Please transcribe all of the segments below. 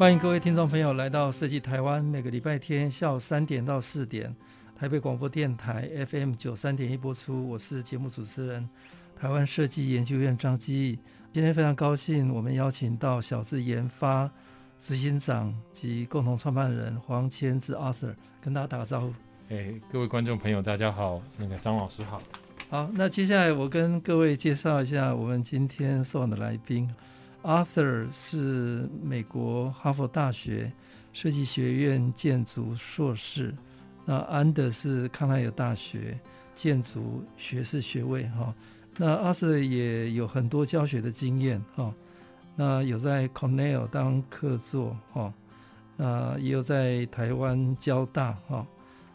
欢迎各位听众朋友来到设计台湾，每个礼拜天下午三点到四点，台北广播电台 FM 九三点一播出。我是节目主持人，台湾设计研究院张基。今天非常高兴，我们邀请到小智研发执行长及共同创办人黄谦志 Arthur，跟大家打个招呼。哎，各位观众朋友，大家好，那个张老师好。好，那接下来我跟各位介绍一下我们今天受访的来宾。Arthur 是美国哈佛大学设计学院建筑硕士，那安德是康奈尔大学建筑学士学位哈。那 Arthur 也有很多教学的经验哈，那有在 Cornell 当客座哈，那也有在台湾交大哈，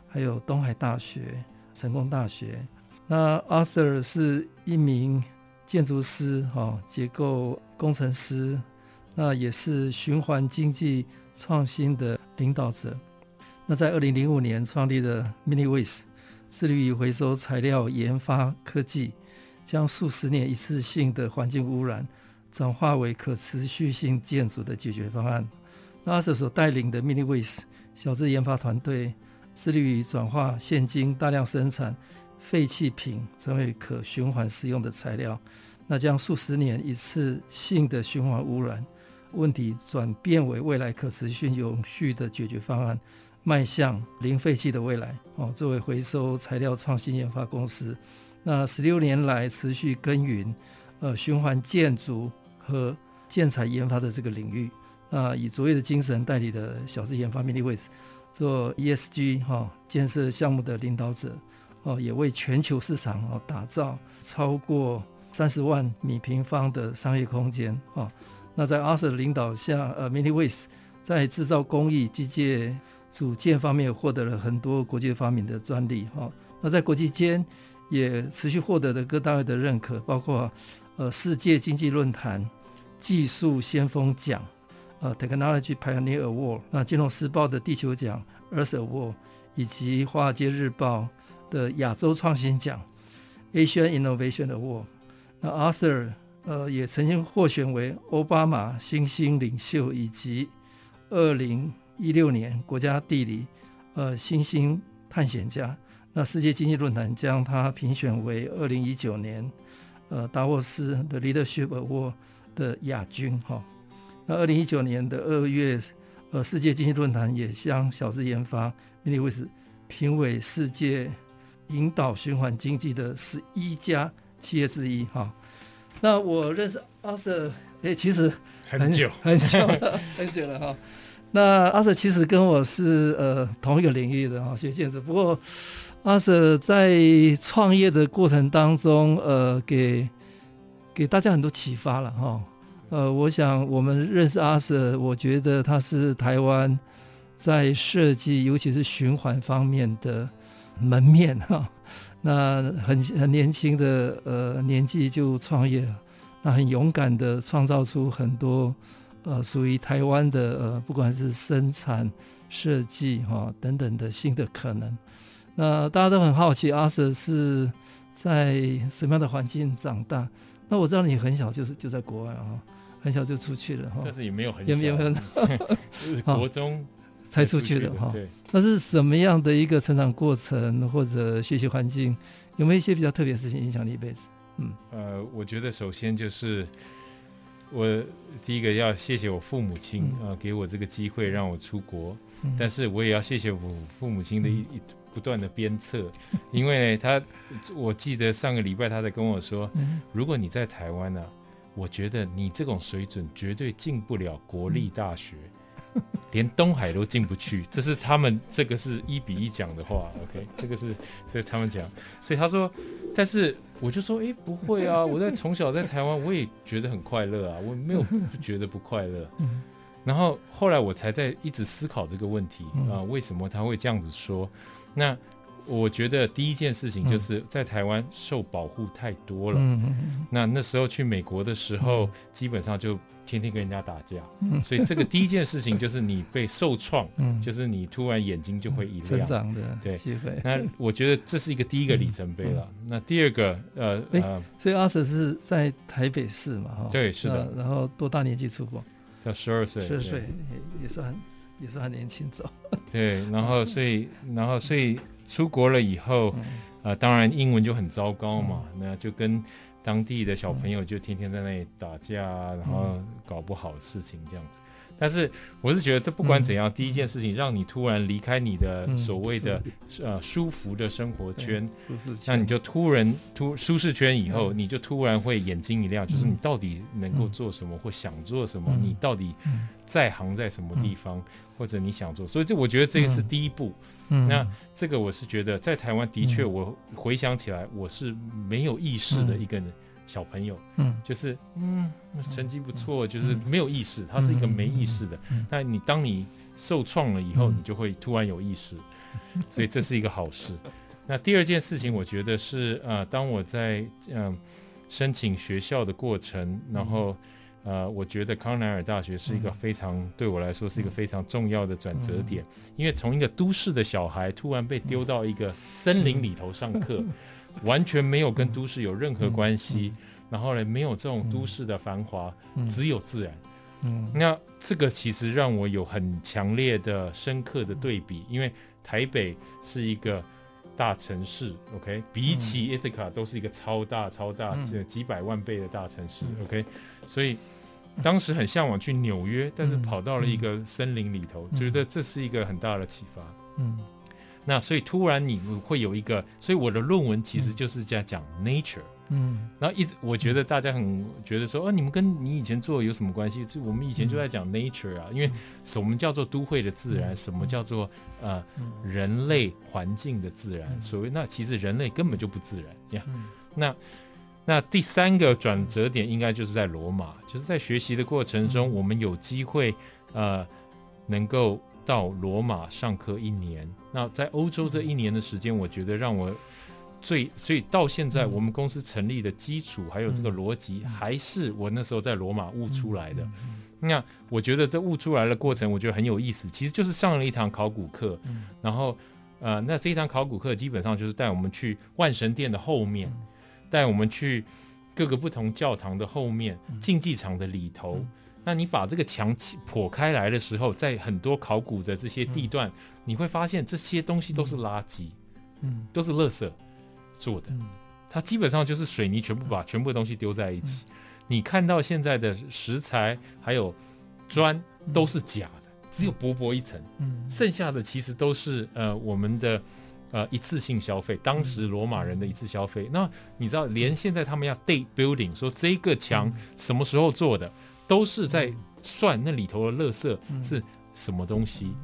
还有东海大学、成功大学。那 Arthur 是一名建筑师哈，结构工程师，那也是循环经济创新的领导者。那在二零零五年创立的 MiniWaste，致力于回收材料研发科技，将数十年一次性的环境污染转化为可持续性建筑的解决方案。那阿 Sir 所带领的 MiniWaste 小资研发团队，致力于转化现今大量生产废弃品成为可循环使用的材料。那将数十年一次性的循环污染问题转变为未来可持续永续的解决方案，迈向零废弃的未来。哦，作为回收材料创新研发公司，那十六年来持续耕耘呃循环建筑和建材研发的这个领域。那以卓越的精神代理的小资研发 m i n i w a y s 做 ESG 哈建设项目的领导者哦，也为全球市场哦打造超过。三十万米平方的商业空间啊，那在阿瑟的领导下，呃，Mini Ways 在制造工艺、机械组件方面获得了很多国际发明的专利哈。那在国际间也持续获得了各单位的认可，包括呃世界经济论坛技术先锋奖，呃 Technology Pioneer Award，那金融时报的地球奖 Earth Award，以及华尔街日报的亚洲创新奖 Asian Innovation Award。那 Arthur 呃也曾经获选为奥巴马新兴领袖，以及二零一六年国家地理呃新兴探险家。那世界经济论坛将他评选为二零一九年呃达沃斯的 Leadership Award 的亚军哈。那二零一九年的二月呃世界经济论坛也将小资研发 MiniWaste 评为世界引导循环经济的十一家。企业之一哈，那我认识阿 Sir，哎，其实很，很久很久了，很久了哈。那阿 Sir 其实跟我是呃同一个领域的哈，学建筑。不过阿 Sir 在创业的过程当中，呃，给给大家很多启发了哈。呃，我想我们认识阿 Sir，我觉得他是台湾在设计，尤其是循环方面的门面 哈。那很很年轻的呃年纪就创业，那很勇敢的创造出很多呃属于台湾的呃不管是生产设计哈等等的新的可能。那大家都很好奇阿 Sir 是在什么样的环境长大？那我知道你很小就是就在国外啊，很小就出去了哈。但是也没有很小，也没有很 就是国中。才出去的哈，那是什么样的一个成长过程或者学习环境？有没有一些比较特别的事情影响你一辈子？嗯，呃，我觉得首先就是我第一个要谢谢我父母亲啊、嗯。呃，给我这个机会让我出国，嗯、但是我也要谢谢我父母亲的一、嗯、不断的鞭策，因为他我记得上个礼拜他在跟我说，嗯、如果你在台湾呢、啊，我觉得你这种水准绝对进不了国立大学。嗯 连东海都进不去，这是他们这个是一比一讲的话，OK，这个是这是他们讲，所以他说，但是我就说，哎，不会啊，我在从小在台湾，我也觉得很快乐啊，我没有不觉得不快乐。然后后来我才在一直思考这个问题啊，为什么他会这样子说？那我觉得第一件事情就是在台湾受保护太多了。那那时候去美国的时候，基本上就。天天跟人家打架，所以这个第一件事情就是你被受创，就是你突然眼睛就会一亮。成长的对，那我觉得这是一个第一个里程碑了。那第二个，呃呃，所以阿 Sir 是在台北市嘛？哈，对，是的。然后多大年纪出国？在十二岁，十二岁也也是很也是很年轻走。对，然后所以然后所以出国了以后，呃，当然英文就很糟糕嘛，那就跟。当地的小朋友就天天在那里打架，然后搞不好事情这样子。但是我是觉得，这不管怎样，第一件事情让你突然离开你的所谓的呃舒服的生活圈，舒适圈。那你就突然突舒适圈以后，你就突然会眼睛一亮，就是你到底能够做什么或想做什么，你到底在行在什么地方，或者你想做。所以这我觉得这个是第一步。那这个我是觉得在台湾的确，我回想起来，我是没有意识的一个小朋友，嗯，就是嗯，成绩不错，就是没有意识，他是一个没意识的。那你当你受创了以后，你就会突然有意识，所以这是一个好事。那第二件事情，我觉得是呃，当我在嗯申请学校的过程，然后。呃，我觉得康奈尔大学是一个非常、嗯、对我来说是一个非常重要的转折点，嗯、因为从一个都市的小孩突然被丢到一个森林里头上课，嗯、完全没有跟都市有任何关系，嗯、然后呢，没有这种都市的繁华，嗯、只有自然。嗯，那这个其实让我有很强烈的、深刻的对比，因为台北是一个大城市，OK，比起 Ethica 都是一个超大、超大这几百万倍的大城市，OK，所以。当时很向往去纽约，但是跑到了一个森林里头，嗯、觉得这是一个很大的启发。嗯，那所以突然你会有一个，所以我的论文其实就是在讲 nature。嗯，然后一直我觉得大家很觉得说，哦、啊，你们跟你以前做有什么关系？就我们以前就在讲 nature 啊，因为什么叫做都会的自然，什么叫做呃人类环境的自然？所谓那其实人类根本就不自然呀。那那第三个转折点应该就是在罗马，就是在学习的过程中，我们有机会，呃，能够到罗马上课一年。那在欧洲这一年的时间，我觉得让我最，所以到现在我们公司成立的基础还有这个逻辑，还是我那时候在罗马悟出来的。那我觉得这悟出来的过程，我觉得很有意思，其实就是上了一堂考古课，然后，呃，那这一堂考古课基本上就是带我们去万神殿的后面。带我们去各个不同教堂的后面，竞技场的里头。嗯、那你把这个墙剖开来的时候，在很多考古的这些地段，嗯、你会发现这些东西都是垃圾，嗯，都是垃圾做的。嗯、它基本上就是水泥全部把全部的东西丢在一起。嗯、你看到现在的石材还有砖都是假的，嗯、只有薄薄一层，嗯，剩下的其实都是呃我们的。呃，一次性消费，当时罗马人的一次消费。那你知道，连现在他们要 date building，说这个墙什么时候做的，都是在算那里头的垃圾是什么东西。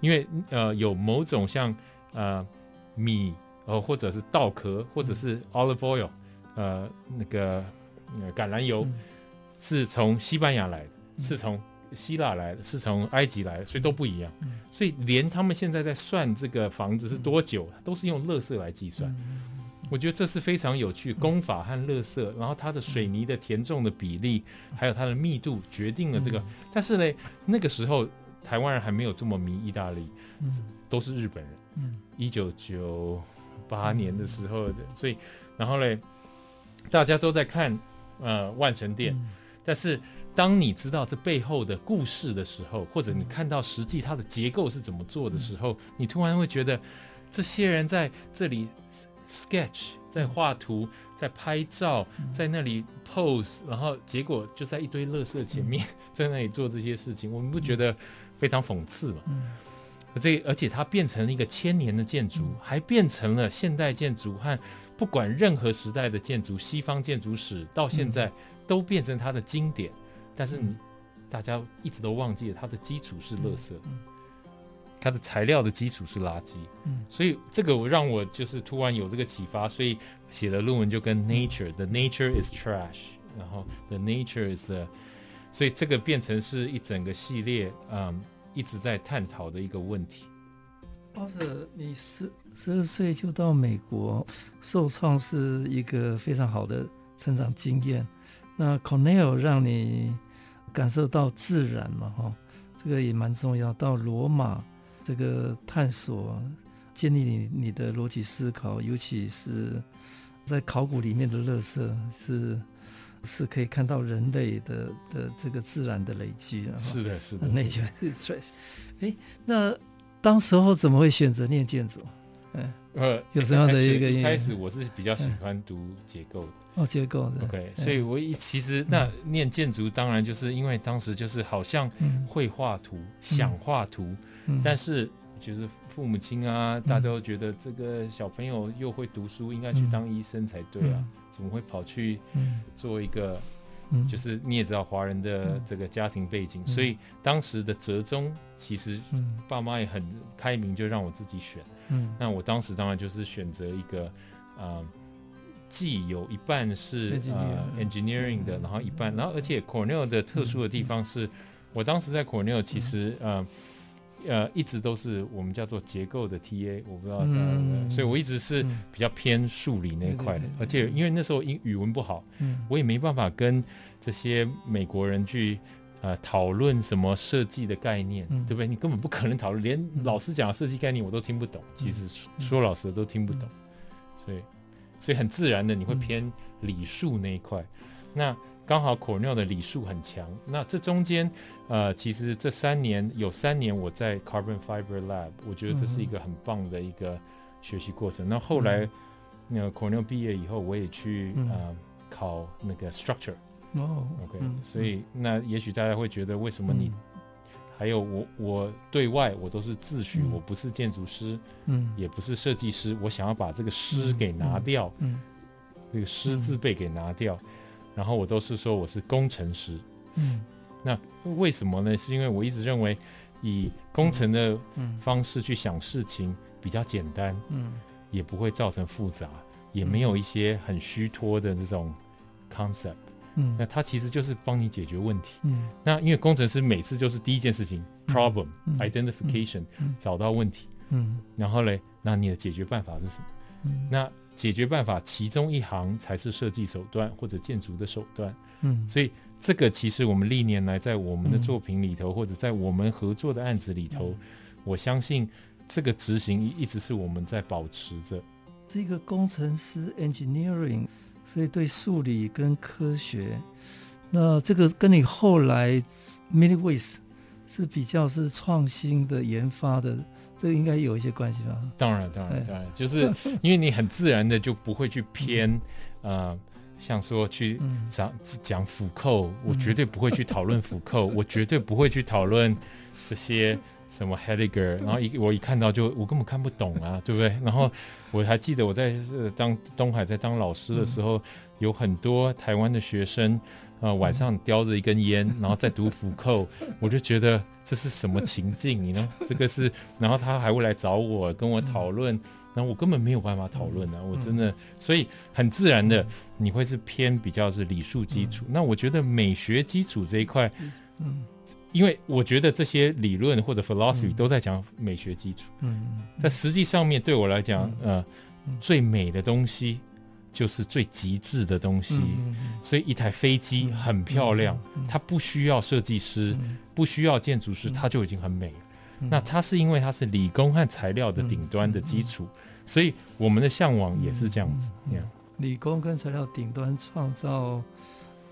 因为呃，有某种像呃米，呃或者是稻壳，或者是 olive oil，呃那个呃橄榄油，是从西班牙来的，是从。希腊来的，是从埃及来的，所以都不一样。所以连他们现在在算这个房子是多久，都是用垃圾来计算。我觉得这是非常有趣，工法和乐色，然后它的水泥的填重的比例，还有它的密度，决定了这个。但是呢，那个时候台湾人还没有这么迷意大利，都是日本人。嗯一九九八年的时候，所以然后嘞，大家都在看呃万神殿，但是。当你知道这背后的故事的时候，或者你看到实际它的结构是怎么做的时候，你突然会觉得，这些人在这里 sketch，在画图，在拍照，在那里 pose，然后结果就在一堆垃圾前面，在那里做这些事情，我们不觉得非常讽刺吗？这而且它变成了一个千年的建筑，还变成了现代建筑和不管任何时代的建筑，西方建筑史到现在都变成它的经典。但是你，大家一直都忘记了，它的基础是垃圾。它的材料的基础是垃圾。嗯，所以这个我让我就是突然有这个启发，所以写的论文就跟 nature，the nature is trash，然后 the nature is the，所以这个变成是一整个系列，嗯，一直在探讨的一个问题。阿特，你十十二岁就到美国受创是一个非常好的成长经验。那 Cornell 让你感受到自然嘛，哈，这个也蛮重要。到罗马这个探索，建立你你的逻辑思考，尤其是在考古里面的乐色是是可以看到人类的的这个自然的累积啊。是的，是的，那就是 trash。哎，那。当时候怎么会选择念建筑？嗯，呃，有什么样的一个？一开始我是比较喜欢读结构的。哦，结构的。OK，所以我一其实那念建筑，当然就是因为当时就是好像会画图，想画图，但是就是父母亲啊，大家都觉得这个小朋友又会读书，应该去当医生才对啊，怎么会跑去做一个？就是你也知道华人的这个家庭背景，嗯、所以当时的折中其实爸妈也很开明，就让我自己选。嗯，那我当时当然就是选择一个，呃，既有一半是呃 engineering 的，然后一半，然后而且 Cornell 的特殊的地方是，我当时在 Cornell 其实呃。呃，一直都是我们叫做结构的 TA，我不知道，嗯、所以我一直是比较偏数理那一块的，嗯、而且因为那时候英语文不好，嗯、我也没办法跟这些美国人去呃讨论什么设计的概念，嗯、对不对？你根本不可能讨论，连老师讲的设计概念我都听不懂，嗯、其实说老实的都听不懂，所以所以很自然的你会偏理数那一块，嗯、那。刚好 Cornell 的理数很强，那这中间，呃，其实这三年有三年我在 Carbon Fiber Lab，我觉得这是一个很棒的一个学习过程。那、嗯、后来，那个 Cornell 毕业以后，我也去、嗯、呃考那个 Structure。哦，OK，、嗯、所以那也许大家会觉得，为什么你、嗯、还有我我对外我都是自诩、嗯、我不是建筑师，嗯，也不是设计师，我想要把这个师给拿掉，嗯，这个师字辈给拿掉。然后我都是说我是工程师，嗯，那为什么呢？是因为我一直认为以工程的方式去想事情比较简单，嗯，也不会造成复杂，也没有一些很虚脱的这种 concept，嗯，那它其实就是帮你解决问题，嗯，那因为工程师每次就是第一件事情 problem identification 找到问题，嗯，然后嘞，那你的解决办法是什么？嗯，那解决办法其中一行才是设计手段或者建筑的手段，嗯，所以这个其实我们历年来在我们的作品里头，嗯、或者在我们合作的案子里头，嗯、我相信这个执行一直是我们在保持着。这个工程师 engineering，所以对数理跟科学，那这个跟你后来 many ways 是比较是创新的研发的。这应该有一些关系吧？当然，当然，当然，就是因为你很自然的就不会去偏，呃，像说去讲讲辅扣，我绝对不会去讨论辅扣，我绝对不会去讨论这些什么 Heidegger，然后一我一看到就我根本看不懂啊，对不对？然后我还记得我在当东海在当老师的时候，有很多台湾的学生。啊、呃，晚上叼着一根烟，然后再读福柯，我就觉得这是什么情境？你呢？这个是，然后他还会来找我跟我讨论，然后我根本没有办法讨论啊，我真的，所以很自然的，你会是偏比较是理数基础。那我觉得美学基础这一块，嗯，因为我觉得这些理论或者 philosophy 都在讲美学基础，嗯，但实际上面对我来讲，呃，最美的东西。就是最极致的东西，嗯、所以一台飞机很漂亮，它不需要设计师，嗯、不需要建筑师，它就已经很美那它是因为它是理工和材料的顶端的基础，所以我们的向往也是这样子。理工跟材料顶端创造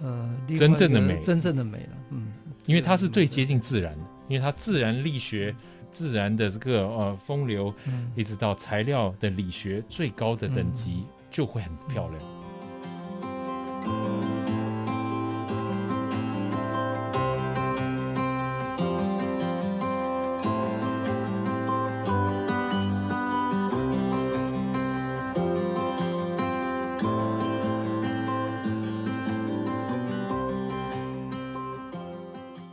呃真正的美，真正的美了。嗯，因为它是最接近自然的，因为它自然力学、自然的这个呃风流，嗯、一直到材料的理学最高的等级。嗯就会很漂亮。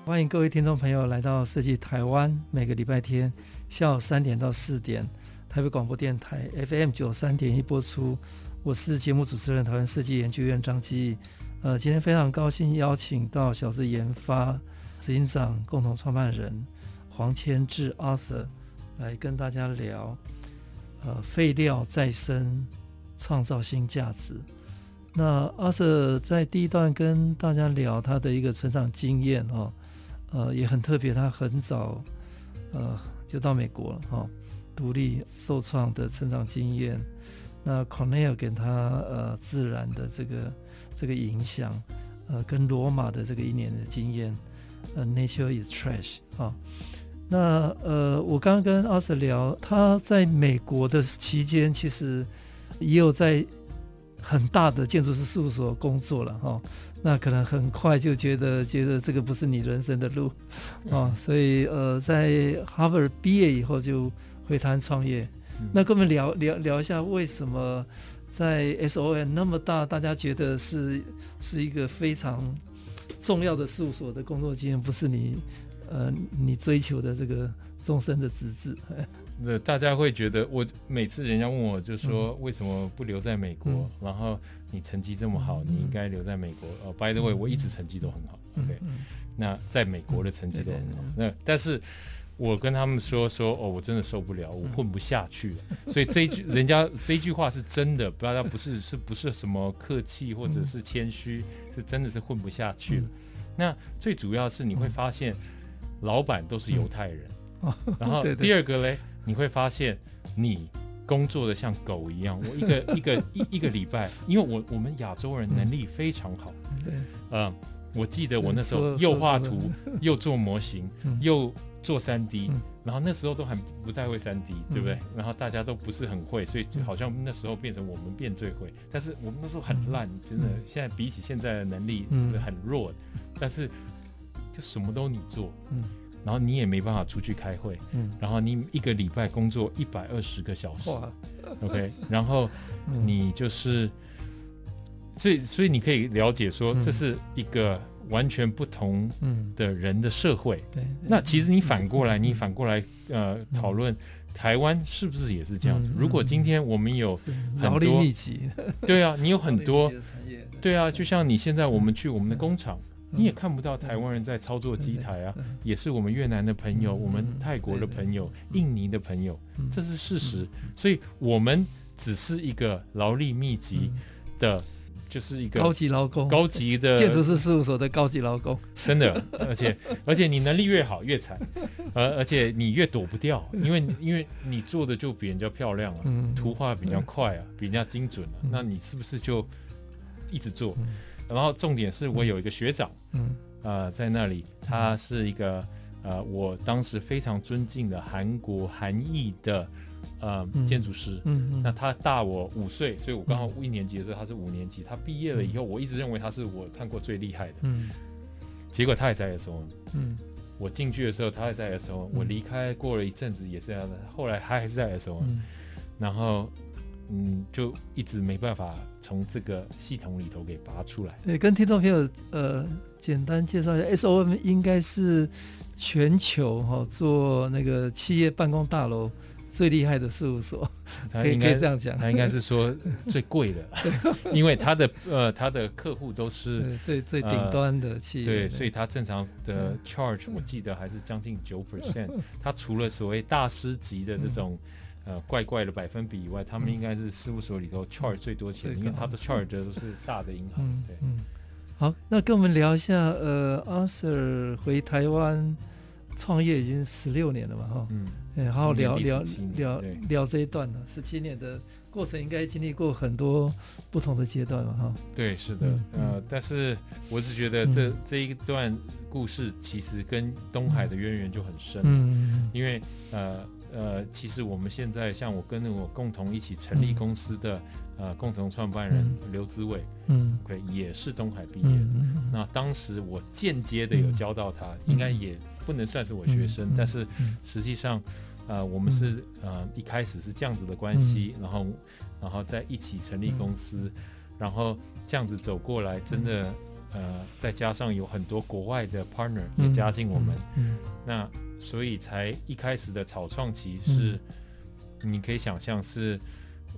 欢迎各位听众朋友来到设计台湾，每个礼拜天下午三点到四点，台北广播电台 FM 九三点一播出。我是节目主持人，台湾设计研究院张基。呃，今天非常高兴邀请到小智研发执行长、共同创办人黄谦志 Arthur 来跟大家聊，呃，废料再生，创造新价值。那 Arthur 在第一段跟大家聊他的一个成长经验哦，呃，也很特别，他很早呃就到美国了哈、独立受创的成长经验。那 Cornell 给他呃自然的这个。这个影响，呃，跟罗马的这个一年的经验，呃，Nature is trash 啊。那呃，我刚刚跟 Arthur 聊，他在美国的期间，其实也有在很大的建筑师事务所工作了哈、哦。那可能很快就觉得觉得这个不是你人生的路啊、哦，所以呃，在哈佛毕业以后就回台湾创业。嗯、那跟我们聊聊聊一下为什么？在 S O N 那么大，大家觉得是是一个非常重要的事务所的工作经验，不是你呃你追求的这个终身的职志。那大家会觉得，我每次人家问我就说为什么不留在美国？嗯、然后你成绩这么好，嗯、你应该留在美国。哦、uh,，By the way，、嗯、我一直成绩都很好。嗯、OK，、嗯、那在美国的成绩都很好。嗯、那但是。我跟他们说说哦，我真的受不了，我混不下去了。所以这一句人家这一句话是真的，不要他不是是不是什么客气或者是谦虚，是真的是混不下去了。那最主要是你会发现，老板都是犹太人，然后第二个嘞，你会发现你工作的像狗一样。我一个 一个一一个礼拜，因为我我们亚洲人能力非常好，嗯，我记得我那时候又画图又做模型又。做三 D，嗯、然后那时候都还不太会三 D，对不对？嗯、然后大家都不是很会，所以就好像那时候变成我们变最会。但是我们那时候很烂，嗯、真的。现在比起现在的能力是很弱但是就什么都你做，嗯，然后你也没办法出去开会，嗯，然后你一个礼拜工作一百二十个小时，，OK，然后你就是，嗯、所以所以你可以了解说，这是一个。完全不同的人的社会，嗯、对。那其实你反过来，嗯、你反过来，呃，讨论、嗯、台湾是不是也是这样子？嗯、如果今天我们有很多，劳力密集，对啊，你有很多，对。啊，就像你现在我们去我们的工厂，嗯、你也看不到台湾人在操作机台啊，也是我们越南的朋友，嗯、我们泰国的朋友，嗯、印尼的朋友，嗯、这是事实。嗯、所以我们只是一个劳力密集的。就是一个高级劳工，高级的 建筑师事务所的高级劳工，真的，而且 而且你能力越好越惨，而而且你越躲不掉，因为因为你做的就比人家漂亮啊，图画比较快啊，比人家精准啊，那你是不是就一直做？然后重点是我有一个学长，嗯。啊，在那里，他是一个呃，我当时非常尊敬的韩国韩裔的。呃，建筑师，嗯嗯，那他大我五岁，所以我刚好一年级的时候，他是五年级。他毕业了以后，我一直认为他是我看过最厉害的，嗯，结果他也在 SOM，嗯，我进去的时候他也在 SOM，我离开过了一阵子也是这样的，后来他还是在 SOM，然后嗯，就一直没办法从这个系统里头给拔出来。对，跟听众朋友呃简单介绍一下，SOM 应该是全球哈、哦、做那个企业办公大楼。最厉害的事务所，他应该这样讲，他应该是说 最贵的，因为他的呃他的客户都是最最顶端的企业，对，所以他正常的 charge 我记得还是将近九 percent。他除了所谓大师级的这种呃怪怪的百分比以外，他们应该是事务所里头 charge 最多钱，因为他的 charge 的都是大的银行。对，嗯，好，那跟我们聊一下，呃，Arthur 回台湾创业已经十六年了嘛，哈，嗯。对，好好聊聊聊聊这一段呢。十七年的过程，应该经历过很多不同的阶段了哈。对，是的，嗯、呃，但是我只觉得这、嗯、这一段故事其实跟东海的渊源就很深。嗯，因为呃呃，其实我们现在像我跟我共同一起成立公司的、嗯、呃共同创办人刘子伟，嗯，OK，也是东海毕业的。嗯、那当时我间接的有教到他，嗯、应该也不能算是我学生，嗯、但是实际上。呃，我们是呃一开始是这样子的关系，嗯、然后然后在一起成立公司，嗯、然后这样子走过来，真的呃，再加上有很多国外的 partner 也加进我们，那所以才一开始的草创期是，嗯、你可以想象是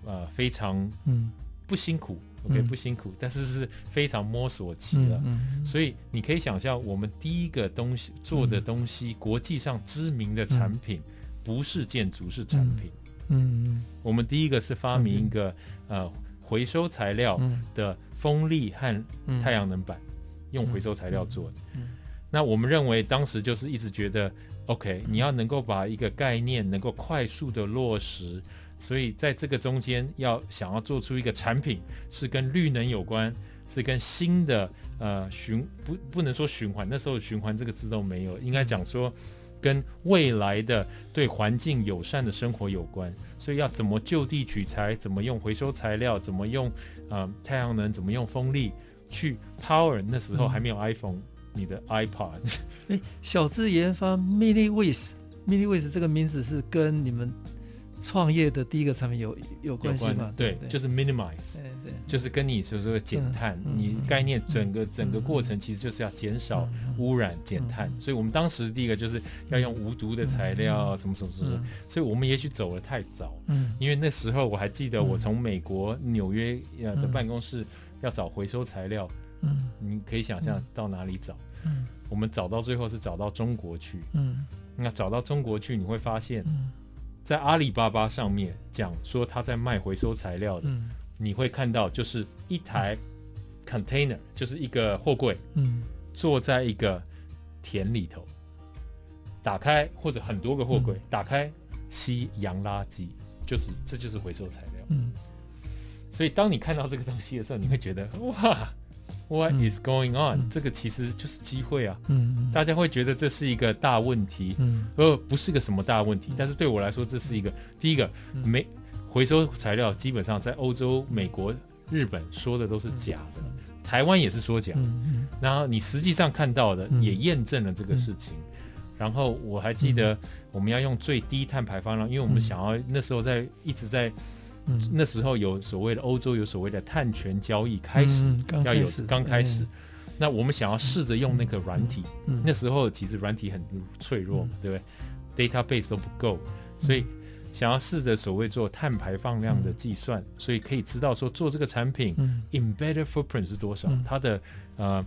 呃非常嗯不辛苦、嗯、，OK 不辛苦，但是是非常摸索期了，所以你可以想象我们第一个东西做的东西，嗯、国际上知名的产品不是建筑是产品，嗯，嗯我们第一个是发明一个呃回收材料的。风力和太阳能板、嗯、用回收材料做的，那我们认为当时就是一直觉得，OK，你要能够把一个概念能够快速的落实，所以在这个中间要想要做出一个产品是跟绿能有关，是跟新的呃循不不能说循环，那时候循环这个字都没有，应该讲说跟未来的对环境友善的生活有关，所以要怎么就地取材，怎么用回收材料，怎么用。啊、嗯，太阳能怎么用风力去 power？那时候还没有 iPhone，、嗯、你的 iPod。哎，小智研发 MiniWaste，MiniWaste 这个名字是跟你们创业的第一个产品有有关系吗？对，对就是 minimize，对，对。就是跟你所说的减碳，嗯、你概念整个、嗯、整个过程其实就是要减少污染、减、嗯、碳。所以我们当时第一个就是要用无毒的材料，什么什么什么。嗯、所以我们也许走得太早，嗯，因为那时候我还记得我从美国纽约的办公室要找回收材料，嗯，你可以想象到哪里找，嗯，我们找到最后是找到中国去，嗯，那找到中国去你会发现，嗯。在阿里巴巴上面讲说他在卖回收材料的，嗯、你会看到就是一台 container，就是一个货柜，嗯，坐在一个田里头，打开或者很多个货柜，嗯、打开吸洋垃圾，就是这就是回收材料，嗯，所以当你看到这个东西的时候，你会觉得哇。What is going on？、嗯、这个其实就是机会啊！嗯，大家会觉得这是一个大问题，嗯，而不是个什么大问题。嗯、但是对我来说，这是一个第一个没回收材料，基本上在欧洲、美国、日本说的都是假的，嗯、台湾也是说假。嗯，然后你实际上看到的也验证了这个事情。嗯、然后我还记得我们要用最低碳排放量，因为我们想要那时候在一直在。嗯、那时候有所谓的欧洲有所谓的碳权交易开始，嗯、要有刚开始，嗯、那我们想要试着用那个软体，嗯、那时候其实软体很脆弱，嘛、对不对？database 都不够，所以想要试着所谓做碳排放量的计算，嗯、所以可以知道说做这个产品、嗯、embedded footprint 是多少，嗯、它的呃，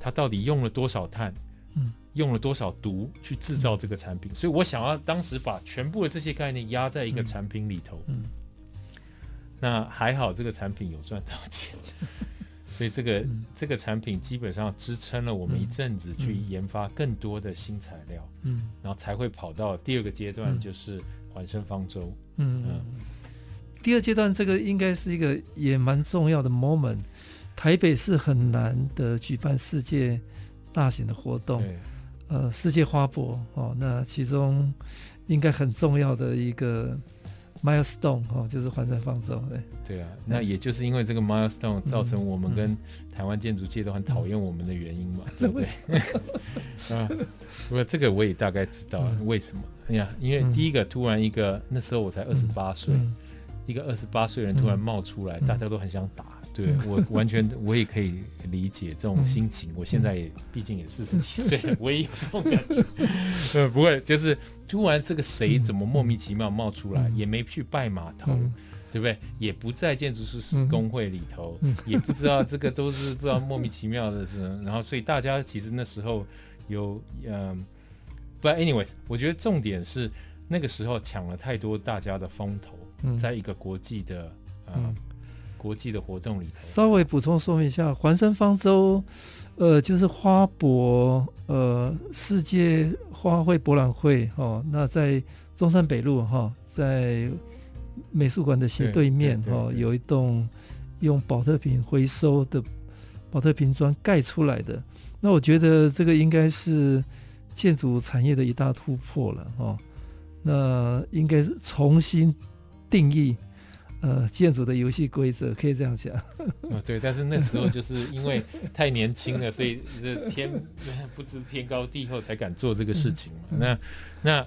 它到底用了多少碳，嗯、用了多少毒去制造这个产品，所以我想要当时把全部的这些概念压在一个产品里头。嗯嗯那还好，这个产品有赚到钱，所以这个、嗯、这个产品基本上支撑了我们一阵子去研发更多的新材料，嗯，然后才会跑到第二个阶段，就是环生方舟，嗯，嗯第二阶段这个应该是一个也蛮重要的 moment，台北是很难的举办世界大型的活动，对。呃，世界花博哦，那其中应该很重要的一个。Milestone 哦，就是环山放纵，对。对啊，那也就是因为这个 Milestone 造成我们跟台湾建筑界都很讨厌我们的原因嘛，嗯、对不对？啊，不过这个我也大概知道为什么。哎呀、嗯，因为第一个突然一个那时候我才二十八岁，嗯、一个二十八岁人突然冒出来，嗯、大家都很想打。对，我完全我也可以理解这种心情。嗯、我现在也毕竟也四十几岁了，我也有这种感觉。呃，不会，就是突然这个谁怎么莫名其妙冒出来，嗯、也没去拜码头，嗯、对不对？也不在建筑师工会里头，嗯、也不知道这个都是不知道莫名其妙的事。然后，所以大家其实那时候有嗯，But anyways，我觉得重点是那个时候抢了太多大家的风头，嗯、在一个国际的啊。嗯国际的活动里头，稍微补充说明一下，环生方舟，呃，就是花博，呃，世界花卉博览会哦。那在中山北路哈、哦，在美术馆的斜对面哦，有一栋用宝特瓶回收的宝特瓶砖盖出来的。那我觉得这个应该是建筑产业的一大突破了哦。那应该是重新定义。呃，建筑的游戏规则可以这样讲。哦，对，但是那时候就是因为太年轻了，所以这天 不知天高地厚才敢做这个事情嘛。嗯、那那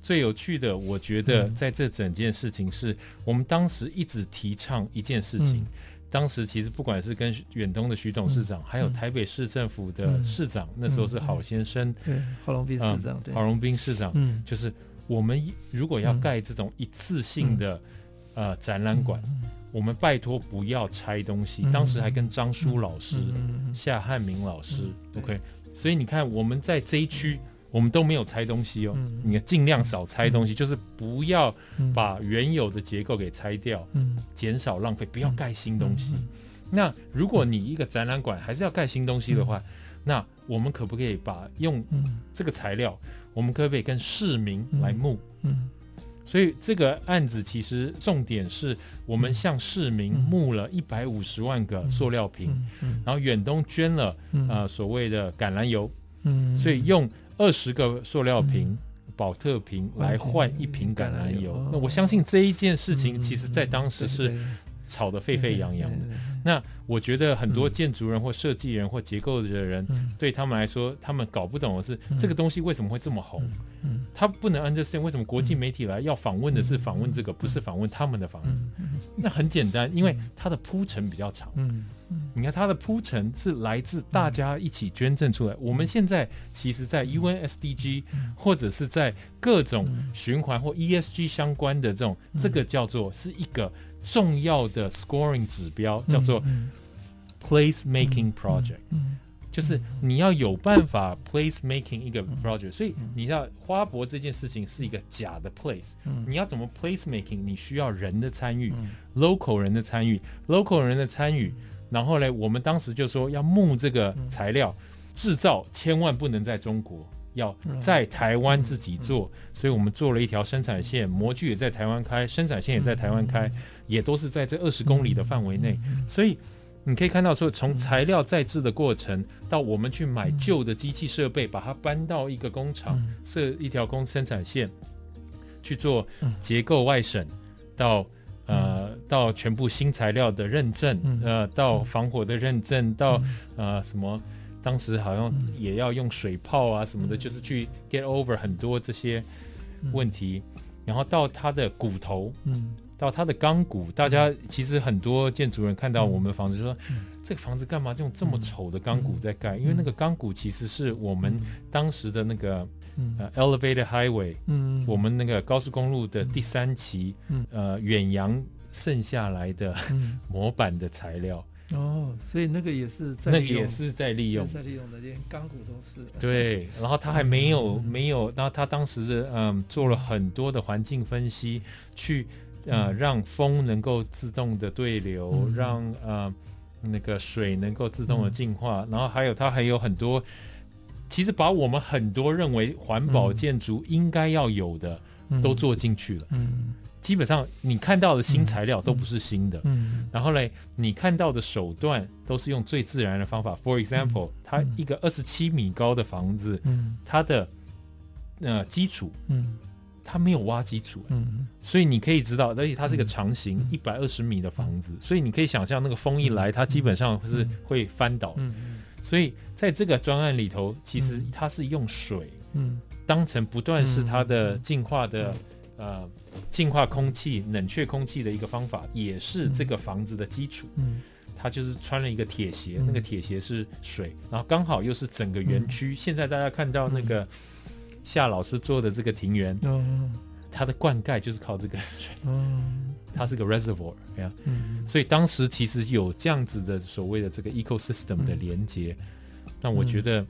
最有趣的，我觉得在这整件事情是我们当时一直提倡一件事情，嗯、当时其实不管是跟远东的徐董事长，嗯、还有台北市政府的市长，嗯、那时候是郝先生，对，郝龙斌市长，对，郝龙斌市长，嗯，就是我们如果要盖这种一次性的、嗯、呃展览馆，嗯、我们拜托不要拆东西。嗯、当时还跟张舒老师、嗯、夏汉明老师、嗯、，OK，所以你看我们在这一区。我们都没有拆东西哦，嗯、你尽量少拆东西，嗯、就是不要把原有的结构给拆掉，嗯、减少浪费，不要盖新东西。那如果你一个展览馆还是要盖新东西的话，嗯、那我们可不可以把用这个材料，嗯、我们可不可以跟市民来募？所以这个案子其实重点是我们向市民募了一百五十万个塑料瓶，然后远东捐了、呃、所谓的橄榄油，嗯、所以用。二十个塑料瓶、宝、嗯、特瓶来换一瓶橄榄油，嗯、那我相信这一件事情，其实在当时是吵得沸沸扬扬的。那我觉得很多建筑人或设计人或结构的人，嗯、对他们来说，他们搞不懂的是、嗯、这个东西为什么会这么红。他不能 understand 为什么国际媒体来要访问的是访问这个，不是访问他们的房子。那很简单，因为它的铺陈比较长。嗯你看它的铺陈是来自大家一起捐赠出来。我们现在其实，在 UN SDG 或者是在各种循环或 ESG 相关的这种，这个叫做是一个重要的 scoring 指标，叫做 place making project。就是你要有办法 place making 一个 project。所以你要花博这件事情是一个假的 place。你要怎么 place making？你需要人的参与，local 人的参与，local 人的参与。然后呢，我们当时就说要募这个材料，制造千万不能在中国，要在台湾自己做。所以我们做了一条生产线，模具也在台湾开，生产线也在台湾开，也都是在这二十公里的范围内。所以你可以看到，说从材料再制的过程，到我们去买旧的机器设备，把它搬到一个工厂，设一条工生产线去做结构外审，到。呃，到全部新材料的认证，呃，到防火的认证，到呃什么，当时好像也要用水泡啊什么的，就是去 get over 很多这些问题，然后到它的骨头，嗯，到它的钢骨，大家其实很多建筑人看到我们的房子就说，这个房子干嘛？用这么丑的钢骨在盖？因为那个钢骨其实是我们当时的那个。呃，Elevated Highway，嗯，我们那个高速公路的第三期，嗯，呃，远洋剩下来的 模板的材料，哦，所以那个也是在那个也是在利用，在利用的，连钢骨都是。对，然后他还没有没有，然后他当时的嗯做了很多的环境分析，去呃让风能够自动的对流，让呃那个水能够自动的净化，然后还有他还有很多。其实把我们很多认为环保建筑应该要有的都做进去了。嗯，基本上你看到的新材料都不是新的。嗯，然后嘞，你看到的手段都是用最自然的方法。For example，它一个二十七米高的房子，嗯，它的呃基础，嗯，它没有挖基础，嗯，所以你可以知道，而且它是一个长形一百二十米的房子，所以你可以想象那个风一来，它基本上是会翻倒。嗯。所以在这个专案里头，其实它是用水，嗯，当成不断是它的进化的，呃，净化空气、冷却空气的一个方法，也是这个房子的基础。嗯，它就是穿了一个铁鞋，那个铁鞋是水，然后刚好又是整个园区。现在大家看到那个夏老师做的这个庭园，它的灌溉就是靠这个水。嗯，它是个 reservoir，呀，嗯，所以当时其实有这样子的所谓的这个 ecosystem 的连接，那我觉得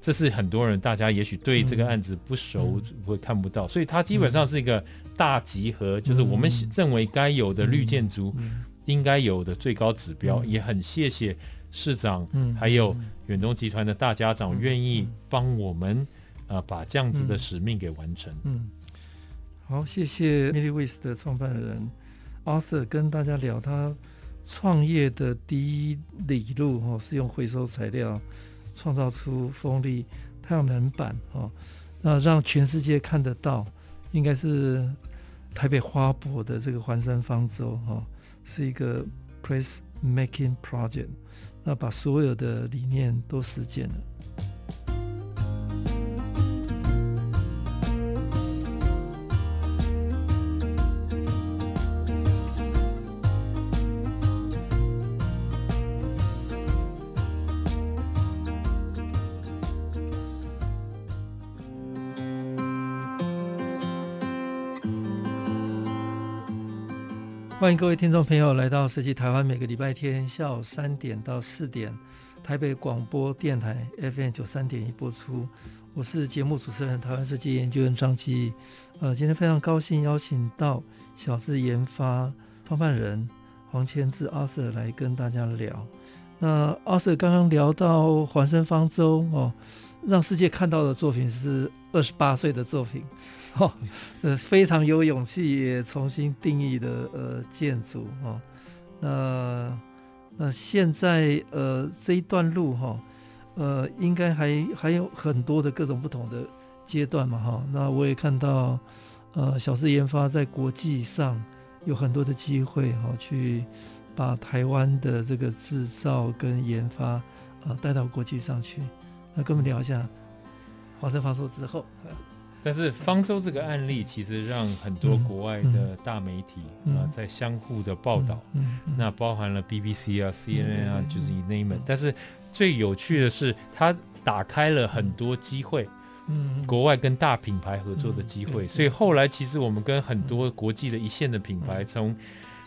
这是很多人大家也许对这个案子不熟，会看不到，所以它基本上是一个大集合，就是我们认为该有的绿建筑应该有的最高指标，也很谢谢市长，还有远东集团的大家长愿意帮我们，呃，把这样子的使命给完成，嗯。好，谢谢 MilliWaste 的创办人 Arthur 跟大家聊他创业的第一里路哈，是用回收材料创造出风力太阳能板哦，那让全世界看得到，应该是台北花博的这个环山方舟哦，是一个 place making project，那把所有的理念都实践了。欢迎各位听众朋友来到设计台湾，每个礼拜天下午三点到四点，台北广播电台 FM 九三点一播出。我是节目主持人台湾设计研究员张基。呃，今天非常高兴邀请到小智研发创办人黄谦志阿 Sir 来跟大家聊。那阿 Sir 刚刚聊到环生方舟哦，让世界看到的作品是二十八岁的作品。哦，呃，非常有勇气，也重新定义的呃建筑哦。那那现在呃这一段路哈、哦，呃，应该还还有很多的各种不同的阶段嘛哈、哦。那我也看到呃小智研发在国际上有很多的机会哈、哦，去把台湾的这个制造跟研发啊、带到国际上去。那跟我们聊一下华生方舟之后。但是方舟这个案例，其实让很多国外的大媒体啊、嗯呃、在相互的报道，那包含了 BBC 啊、CNN 啊，就是 name it。但是最有趣的是，它打开了很多机会，嗯，国外跟大品牌合作的机会。所以后来其实我们跟很多国际的一线的品牌，从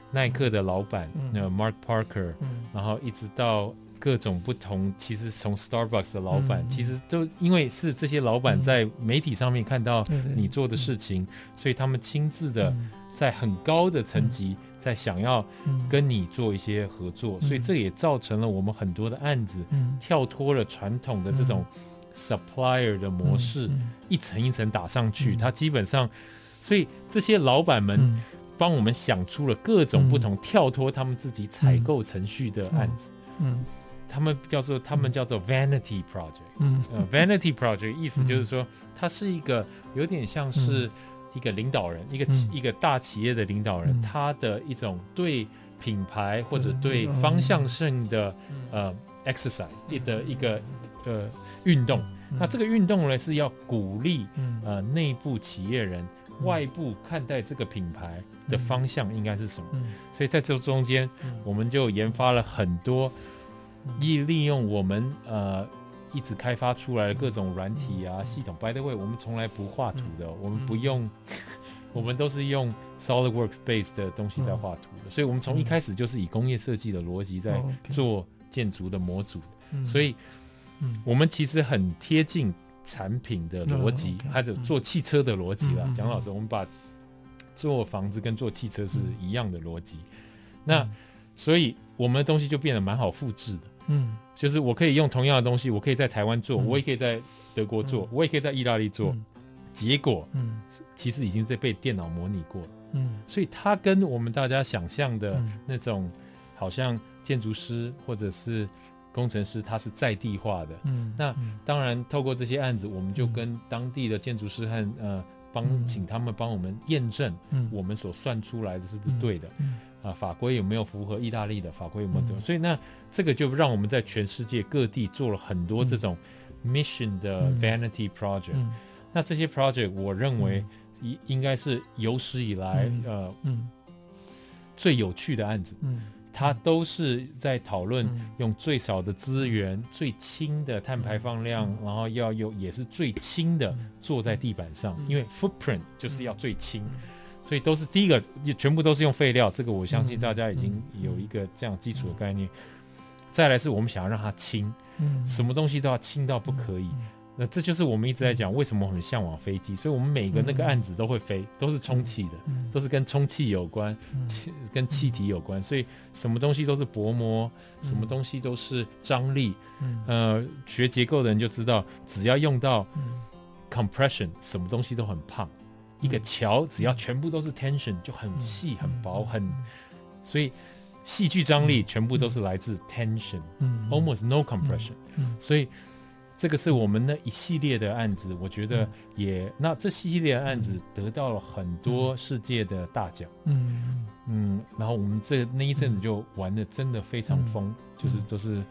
耐克的老板那 Mark Parker，然后一直到。各种不同，其实从 Starbucks 的老板，嗯、其实都因为是这些老板在媒体上面看到你做的事情，嗯、所以他们亲自的在很高的层级在想要跟你做一些合作，嗯、所以这也造成了我们很多的案子、嗯、跳脱了传统的这种 supplier 的模式，嗯、一层一层打上去，它、嗯、基本上，所以这些老板们帮我们想出了各种不同跳脱他们自己采购程序的案子，嗯。嗯他们叫做他们叫做 vanity project，嗯，呃，vanity project 意思就是说，它是一个有点像是一个领导人，一个一个大企业的领导人，他的一种对品牌或者对方向性的呃 exercise 的一个呃运动。那这个运动呢是要鼓励呃内部企业人外部看待这个品牌的方向应该是什么。所以在这中间，我们就研发了很多。利利用我们呃一直开发出来的各种软体啊系统，by the way，我们从来不画图的，我们不用，我们都是用 SolidWorks base 的东西在画图的，所以我们从一开始就是以工业设计的逻辑在做建筑的模组，所以，我们其实很贴近产品的逻辑，还有做汽车的逻辑啦。蒋老师，我们把做房子跟做汽车是一样的逻辑，那所以我们的东西就变得蛮好复制的。嗯，就是我可以用同样的东西，我可以在台湾做，嗯、我也可以在德国做，嗯、我也可以在意大利做，嗯、结果，嗯，其实已经在被电脑模拟过了，嗯，所以它跟我们大家想象的那种，好像建筑师或者是工程师，他是在地化的，嗯，那当然透过这些案子，我们就跟当地的建筑师和呃帮请他们帮我们验证，嗯，我们所算出来的是不是对的，嗯。嗯啊，法规有没有符合意大利的法规有没有？嗯、所以那这个就让我们在全世界各地做了很多这种 mission 的 vanity project。嗯。嗯、那这些 project 我认为应应该是有史以来、嗯、呃、嗯、最有趣的案子。嗯，它都是在讨论用最少的资源、嗯、最轻的碳排放量，嗯、然后要有也是最轻的坐在地板上，嗯、因为 footprint 就是要最轻。嗯所以都是第一个，全部都是用废料，这个我相信大家已经有一个这样基础的概念。再来是我们想要让它轻，什么东西都要轻到不可以。那这就是我们一直在讲，为什么我很向往飞机。所以我们每个那个案子都会飞，都是充气的，都是跟充气有关，气跟气体有关。所以什么东西都是薄膜，什么东西都是张力。呃，学结构的人就知道，只要用到 compression，什么东西都很胖。一个桥只要全部都是 tension 就很细很薄很，所以戏剧张力全部都是来自 tension，almost no compression。所以这个是我们那一系列的案子，我觉得也那这系列的案子得到了很多世界的大奖。嗯嗯，然后我们这那一阵子就玩的真的非常疯，就是都是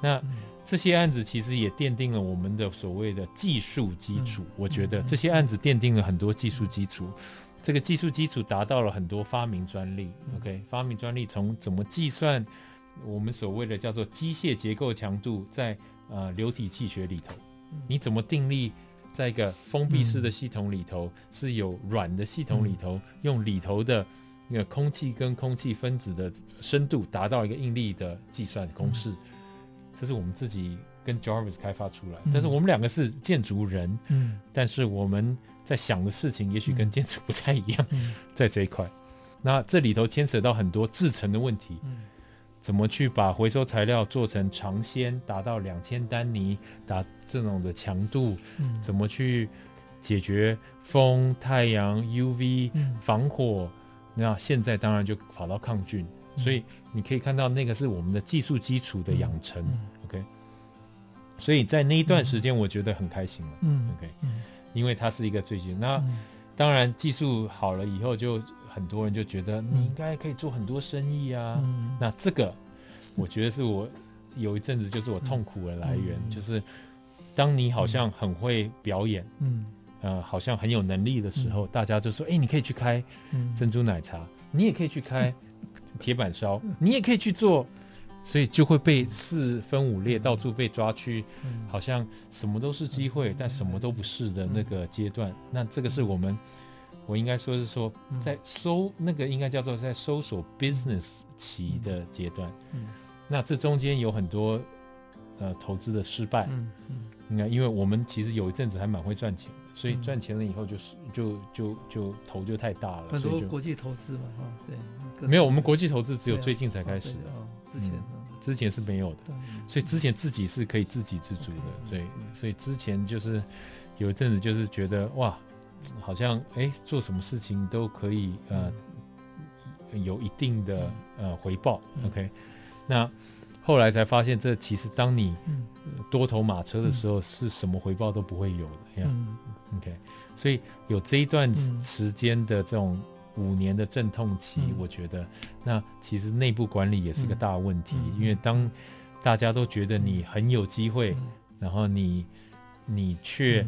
那。这些案子其实也奠定了我们的所谓的技术基础。我觉得这些案子奠定了很多技术基础。这个技术基础达到了很多发明专利。OK，发明专利从怎么计算我们所谓的叫做机械结构强度，在呃流体气学里头，你怎么定义在一个封闭式的系统里头是有软的系统里头用里头的那个空气跟空气分子的深度达到一个应力的计算公式，嗯、这是我们自己跟 Jarvis 开发出来。嗯、但是我们两个是建筑人，嗯，但是我们在想的事情也许跟建筑不太一样，嗯、在这一块。那这里头牵扯到很多制成的问题，嗯、怎么去把回收材料做成长纤，达到两千丹尼，达这种的强度，嗯、怎么去解决风、太阳、UV、嗯、防火？那现在当然就跑到抗菌，嗯、所以你可以看到那个是我们的技术基础的养成。嗯、OK，所以在那一段时间，我觉得很开心了。嗯，OK，嗯，因为它是一个最近。那、嗯、当然技术好了以后，就很多人就觉得你应该可以做很多生意啊。嗯、那这个我觉得是我有一阵子就是我痛苦的来源，嗯、就是当你好像很会表演，嗯。呃，好像很有能力的时候，嗯、大家就说：“哎、欸，你可以去开珍珠奶茶，嗯、你也可以去开铁板烧，嗯、你也可以去做。”所以就会被四分五裂，嗯、到处被抓去，嗯、好像什么都是机会，嗯、但什么都不是的那个阶段。嗯、那这个是我们，我应该说是说，在搜那个应该叫做在搜索 business 期的阶段。那这中间有很多呃投资的失败。嗯嗯因为我们其实有一阵子还蛮会赚钱，所以赚钱了以后就是就就就头就太大了。很多国际投资嘛，哈，对。没有，我们国际投资只有最近才开始。哦，之前之前是没有的，所以之前自己是可以自给自足的。所以所以之前就是有一阵子就是觉得哇，好像哎做什么事情都可以呃有一定的呃回报。OK，那。后来才发现，这其实当你多头马车的时候，是什么回报都不会有的。嗯，OK，所以有这一段时间的这种五年的阵痛期，我觉得那其实内部管理也是个大问题。因为当大家都觉得你很有机会，然后你你却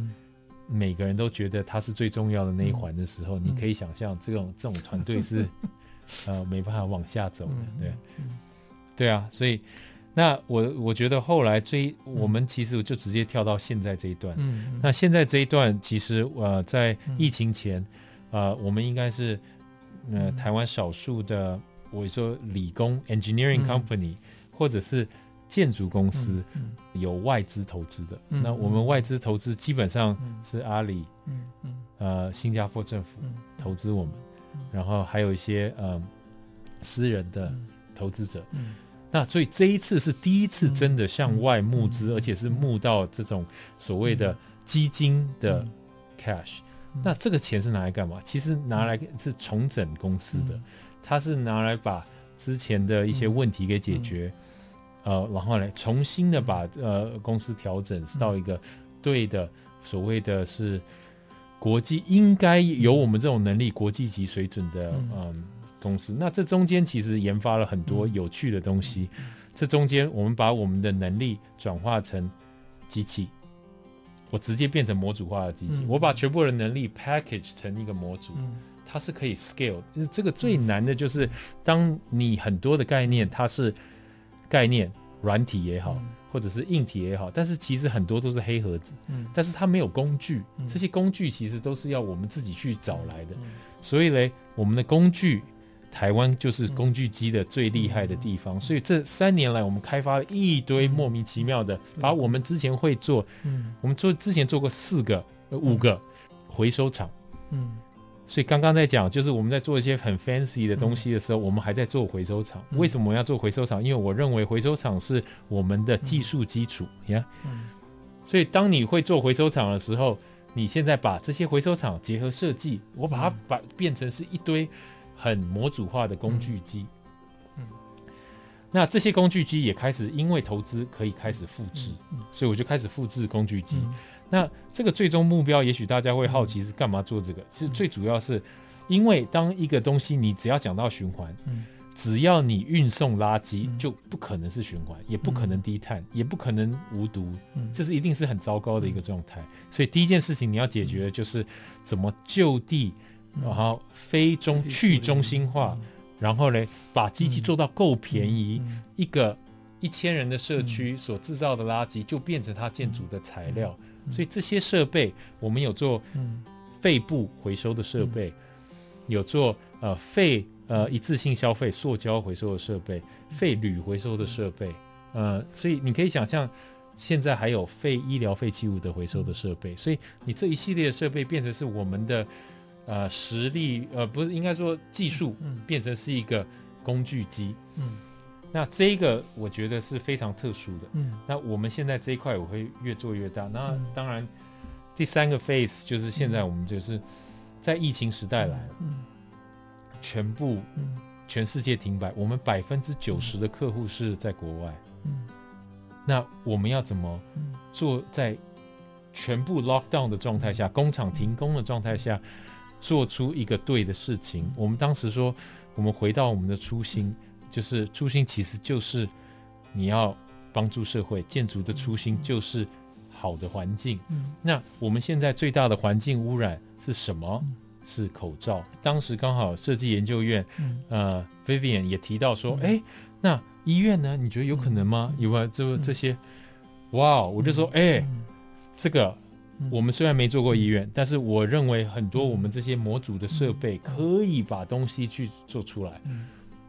每个人都觉得他是最重要的那一环的时候，你可以想象这种这种团队是 呃没办法往下走的。对，对啊，所以。那我我觉得后来这我们其实就直接跳到现在这一段。嗯，那现在这一段其实呃在疫情前，呃我们应该是呃台湾少数的我说理工 engineering company 或者是建筑公司有外资投资的。那我们外资投资基本上是阿里，嗯嗯，呃新加坡政府投资我们，然后还有一些呃私人的投资者。嗯。那所以这一次是第一次真的向外募资，而且是募到这种所谓的基金的 cash。那这个钱是拿来干嘛？其实拿来是重整公司的，它是拿来把之前的一些问题给解决，呃，然后来重新的把呃公司调整到一个对的，所谓的是国际应该有我们这种能力、国际级水准的，嗯。公司，那这中间其实研发了很多有趣的东西。嗯、这中间我们把我们的能力转化成机器，我直接变成模组化的机器。嗯、我把全部的能力 package 成一个模组，嗯、它是可以 scale。这个最难的就是，当你很多的概念，它是概念，软体也好，嗯、或者是硬体也好，但是其实很多都是黑盒子。嗯、但是它没有工具，嗯、这些工具其实都是要我们自己去找来的。嗯、所以嘞，我们的工具。台湾就是工具机的最厉害的地方，嗯、所以这三年来我们开发了一堆莫名其妙的，嗯、把我们之前会做，嗯，我们做之前做过四个、呃、五个回收厂，嗯，所以刚刚在讲，就是我们在做一些很 fancy 的东西的时候，嗯、我们还在做回收厂。嗯、为什么我要做回收厂？因为我认为回收厂是我们的技术基础，呀、所以当你会做回收厂的时候，你现在把这些回收厂结合设计，我把它把变成是一堆。很模组化的工具机，嗯，嗯，那这些工具机也开始因为投资可以开始复制，所以我就开始复制工具机。嗯、那这个最终目标，也许大家会好奇是干嘛做这个？其实最主要是因为当一个东西你只要讲到循环，嗯、只要你运送垃圾，就不可能是循环，也不可能低碳，也不可能无毒，嗯、这是一定是很糟糕的一个状态。所以第一件事情你要解决的就是怎么就地。然后非中去中心化，然后呢，把机器做到够便宜，一个一千人的社区所制造的垃圾就变成它建筑的材料。所以这些设备我们有做肺部回收的设备，有做呃废呃一次性消费塑胶回收的设备、废铝回收的设备，呃，所以你可以想象，现在还有废医疗废弃物的回收的设备，所以你这一系列的设备变成是我们的呃实力，呃，不是应该说技术，变成是一个工具机。嗯，那这个我觉得是非常特殊的。嗯，那我们现在这一块我会越做越大。那当然，第三个 phase 就是现在我们就是在疫情时代来，嗯全部全世界停摆，我们百分之九十的客户是在国外。嗯。那我们要怎么做？在全部 lockdown 的状态下，工厂停工的状态下，做出一个对的事情？我们当时说，我们回到我们的初心，就是初心其实就是你要帮助社会。建筑的初心就是好的环境。那我们现在最大的环境污染是什么？是口罩。当时刚好设计研究院，呃，Vivian 也提到说，哎，那。医院呢？你觉得有可能吗？有啊，这这些，哇！我就说，哎，这个我们虽然没做过医院，但是我认为很多我们这些模组的设备可以把东西去做出来。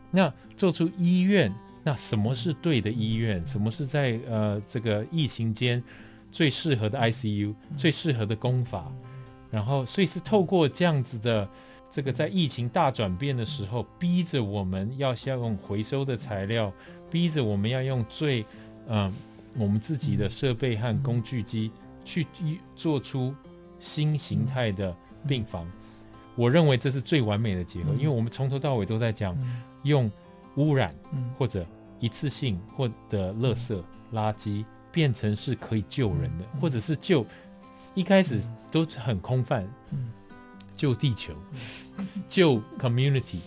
那做出医院，那什么是对的医院？什么是在呃这个疫情间最适合的 ICU、最适合的工法？然后，所以是透过这样子的。这个在疫情大转变的时候，逼着我们要先用回收的材料，逼着我们要用最嗯、呃、我们自己的设备和工具机去做出新形态的病房。我认为这是最完美的结合，因为我们从头到尾都在讲用污染或者一次性或者垃圾垃圾变成是可以救人的，或者是救一开始都很空泛。救地球，救 community，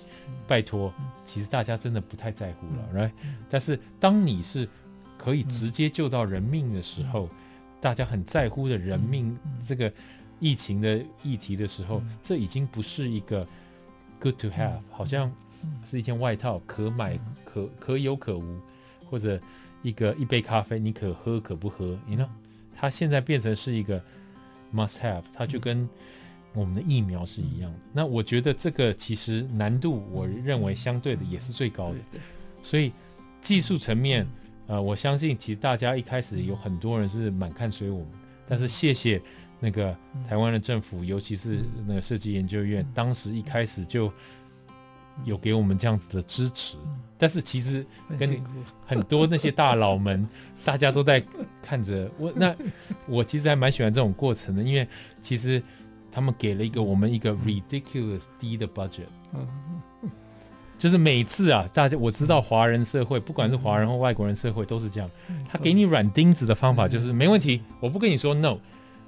拜托，其实大家真的不太在乎了，right？但是当你是可以直接救到人命的时候，大家很在乎的人命这个疫情的议题的时候，这已经不是一个 good to have，好像是一件外套，可买可可有可无，或者一个一杯咖啡你可喝可不喝，你呢？它现在变成是一个 must have，它就跟。我们的疫苗是一样的，那我觉得这个其实难度，我认为相对的也是最高的。所以技术层面，呃，我相信其实大家一开始有很多人是蛮看衰我们，但是谢谢那个台湾的政府，尤其是那个设计研究院，当时一开始就有给我们这样子的支持。但是其实跟 很多那些大佬们，大家都在看着我，那 我其实还蛮喜欢这种过程的，因为其实。他们给了一个我们一个 ridiculous 低的 budget，就是每次啊，大家我知道华人社会，不管是华人或外国人社会都是这样，他给你软钉子的方法就是没问题，我不跟你说 no，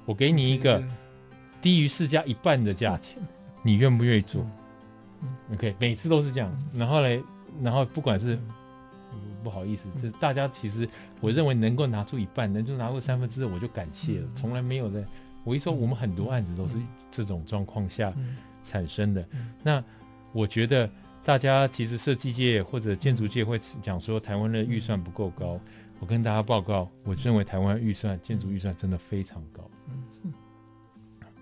我给你一个低于市价一半的价钱，你愿不愿意做？OK，每次都是这样，然后嘞，然后不管是不好意思，就是大家其实我认为能够拿出一半，能够拿出三分之二，我就感谢了，从来没有在。我一说，我们很多案子都是这种状况下产生的。那我觉得大家其实设计界或者建筑界会讲说台湾的预算不够高。我跟大家报告，我认为台湾预算建筑预算真的非常高。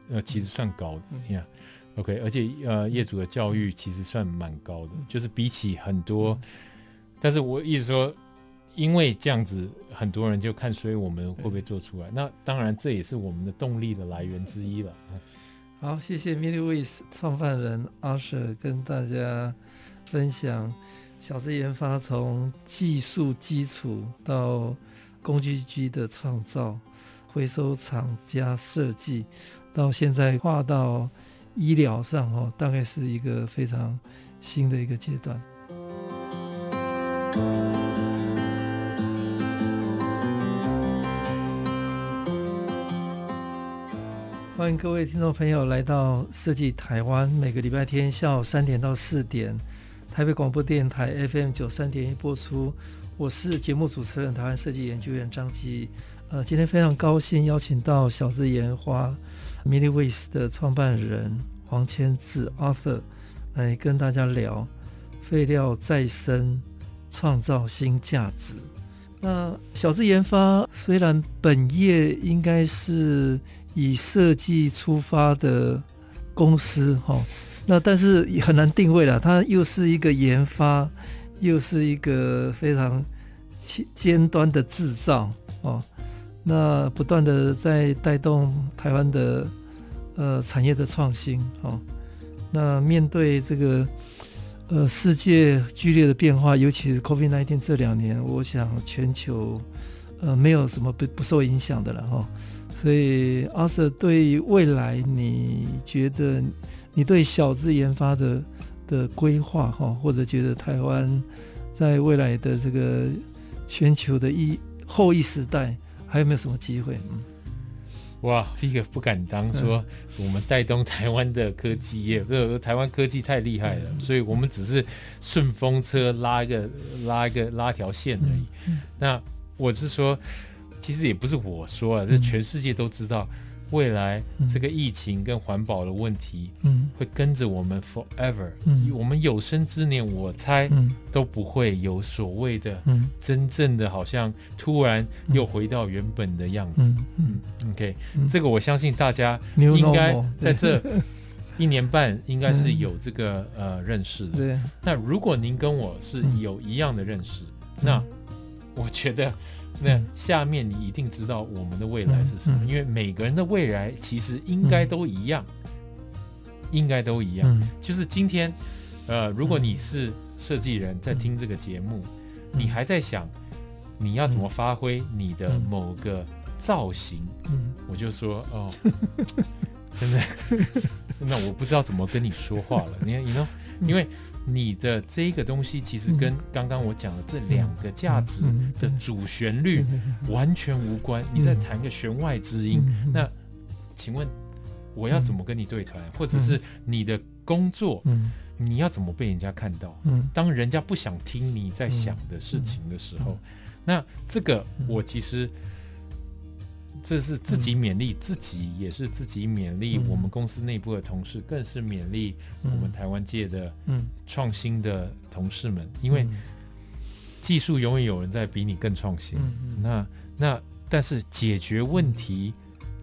呃，其实算高的呀。OK，而且呃，业主的教育其实算蛮高的，就是比起很多。但是我一直说。因为这样子，很多人就看，所以我们会不会做出来？那当然，这也是我们的动力的来源之一了。好，谢谢 MillyWays 创办人 Arthur 跟大家分享小资研发从技术基础到工具机的创造，回收厂家设计，到现在跨到医疗上哦，大概是一个非常新的一个阶段。欢迎各位听众朋友来到设计台湾，每个礼拜天下午三点到四点，台北广播电台 FM 九三点一播出。我是节目主持人，台湾设计研究员张基。呃，今天非常高兴邀请到小资研发 MillyWays 的创办人黄谦志 Arthur 来跟大家聊废料再生，创造新价值。那小资研发虽然本业应该是以设计出发的公司哈，那但是也很难定位了，它又是一个研发，又是一个非常尖端的制造哦。那不断的在带动台湾的呃产业的创新哦。那面对这个呃世界剧烈的变化，尤其是 COVID-19 这两年，我想全球呃没有什么不不受影响的了哈。哦所以，阿 Sir 对未来，你觉得你对小资研发的的规划哈，或者觉得台湾在未来的这个全球的一后一时代，还有没有什么机会？嗯，哇，这个不敢当，说我们带动台湾的科技业，不是台湾科技太厉害了，嗯，所以我们只是顺风车拉一个拉一个拉条线而已。嗯，那我是说。其实也不是我说啊，这全世界都知道，未来这个疫情跟环保的问题，嗯，会跟着我们 forever，嗯，我们有生之年，我猜，都不会有所谓的，嗯，真正的好像突然又回到原本的样子，嗯，OK，这个我相信大家应该在这 一年半应该是有这个呃认识的。对，那如果您跟我是有一样的认识，那我觉得。那下面你一定知道我们的未来是什么，嗯嗯、因为每个人的未来其实应该都一样，嗯、应该都一样。嗯、就是今天，呃，如果你是设计人在听这个节目，嗯、你还在想你要怎么发挥你的某个造型，嗯、我就说哦，真的，那我不知道怎么跟你说话了。你看，你呢？因为。你的这个东西其实跟刚刚我讲的这两个价值的主旋律完全无关。你在弹个弦外之音，那请问我要怎么跟你对谈？或者是你的工作，你要怎么被人家看到？当人家不想听你在想的事情的时候，那这个我其实。这是自己勉励自己，也是自己勉励我们公司内部的同事，更是勉励我们台湾界的创新的同事们。因为技术永远有人在比你更创新。那那但是解决问题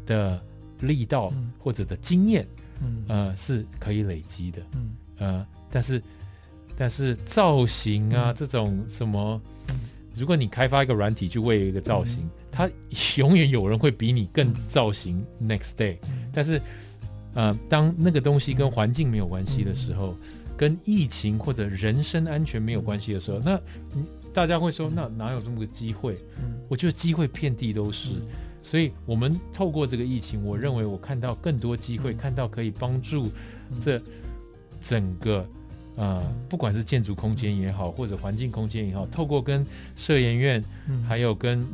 的力道或者的经验，呃，是可以累积的。呃，但是但是造型啊，这种什么，如果你开发一个软体去为一个造型。他永远有人会比你更造型 next day，但是，呃，当那个东西跟环境没有关系的时候，跟疫情或者人身安全没有关系的时候，那大家会说，那哪有这么个机会？我觉得机会遍地都是，所以我们透过这个疫情，我认为我看到更多机会，看到可以帮助这整个呃，不管是建筑空间也好，或者环境空间也好，透过跟社研院，还有跟